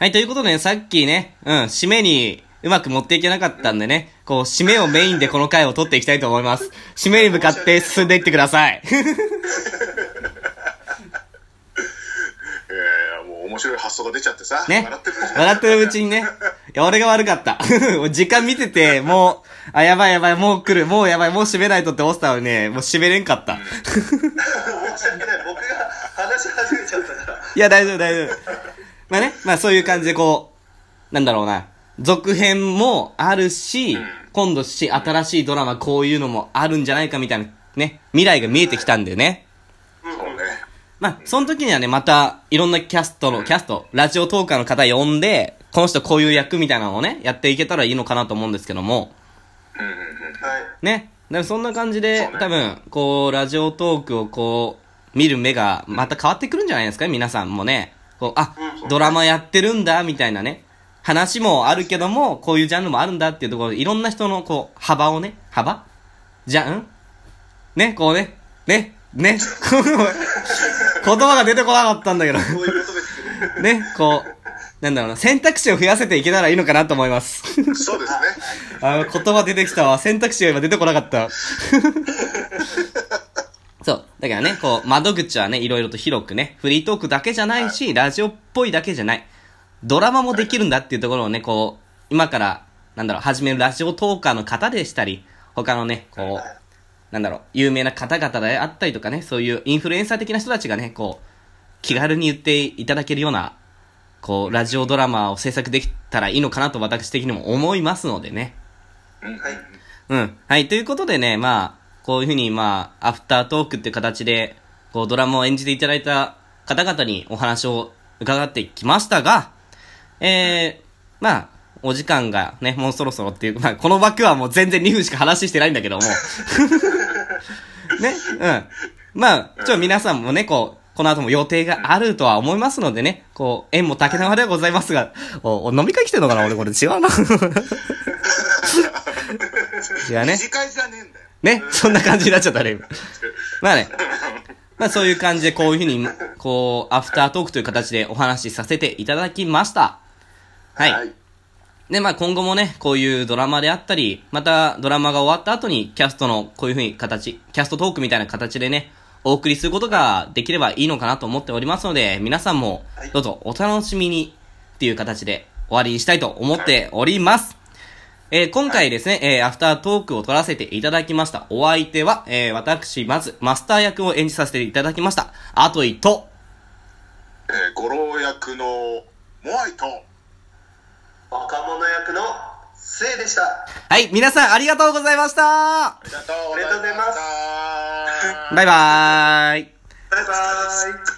はい、ということでね、さっきね、うん、締めにうまく持っていけなかったんでね、こう、締めをメインでこの回を取っていきたいと思います。締めに向かって進んでいってください。面白い発想が出ちゃってさ、ね笑ってる。笑ってるうちにね。いや、俺が悪かった。時間見てて、もう、あ、やばいやばい、もう来る、もうやばい、もう締めないとって思ってたのにね、もう締めれんかった。申し訳ない僕が話し始めちゃったからいや、大丈夫、大丈夫。まあね、まあそういう感じでこう、なんだろうな、続編もあるし、今度し、新しいドラマこういうのもあるんじゃないかみたいな、ね、未来が見えてきたんだよね。そうね。まあ、その時にはね、また、いろんなキャストの、キャスト、ラジオトーカーの方呼んで、この人こういう役みたいなのをね、やっていけたらいいのかなと思うんですけども、うんうんうん。はいね。でもそんな感じで、ね多分、こう、ラジオトークをこう、見る目がまた変わってくるんじゃないですか？皆さんもね。こう、あ、うんドラマやってるんだ、みたいなね。話もあるけども、こういうジャンルもあるんだっていうところで、いろんな人のこう、幅をね、幅？じゃん？ね、こうね、ね、ね、言葉が出てこなかったんだけど。こういうことですけどね、こう、なんだろうな、選択肢を増やせていけたらいいのかなと思います。そうですね。あー言葉出てきたわ。選択肢が今出てこなかった。だからね、こう、窓口はね、いろいろと広くね、フリートークだけじゃないし、ラジオっぽいだけじゃない。ドラマもできるんだっていうところをね、こう、今から、なんだろう、始めるラジオトーカーの方でしたり、他のね、こう、なんだろう、有名な方々であったりとかね、そういうインフルエンサー的な人たちがね、こう、気軽に言っていただけるような、こう、ラジオドラマを制作できたらいいのかなと私的にも思いますのでね。うんはいうん。はい。ということでね、まあ、こういうふうに、まあ、アフタートークっていう形で、こう、ドラマを演じていただいた方々にお話を伺ってきましたが、えー、まあ、お時間がね、もうそろそろっていう、まあ、この枠はもう全然2分しか話してないんだけども。ね、うん。まあ、ちょ皆さんもね、こう、この後も予定があるとは思いますのでね、こう、縁も竹縄ではございますが、お、お飲み会来てんのかな俺これ違うな。違うね。短いじゃねえんだよ。ね、そんな感じになっちゃったね、今。まあね。まあそういう感じでこういうふうに、こう、アフタートークという形でお話しさせていただきました。はい。はいで、まあ今後もね、こういうドラマであったり、またドラマが終わった後にキャストのこういうふうに形、キャストトークみたいな形でね、お送りすることができればいいのかなと思っておりますので、皆さんもはいどうぞお楽しみにっていう形で終わりにしたいと思っております。えー今回ですね、えーアフタートークを取らせていただきました。お相手は、えー私、まず、マスター役を演じさせていただきました。あといと、えー、五郎役のモアイと、若者役のせいでした。はい、皆さんありがとうございました。ありがとうありがとうございます。したバイバーイ。バイバーイ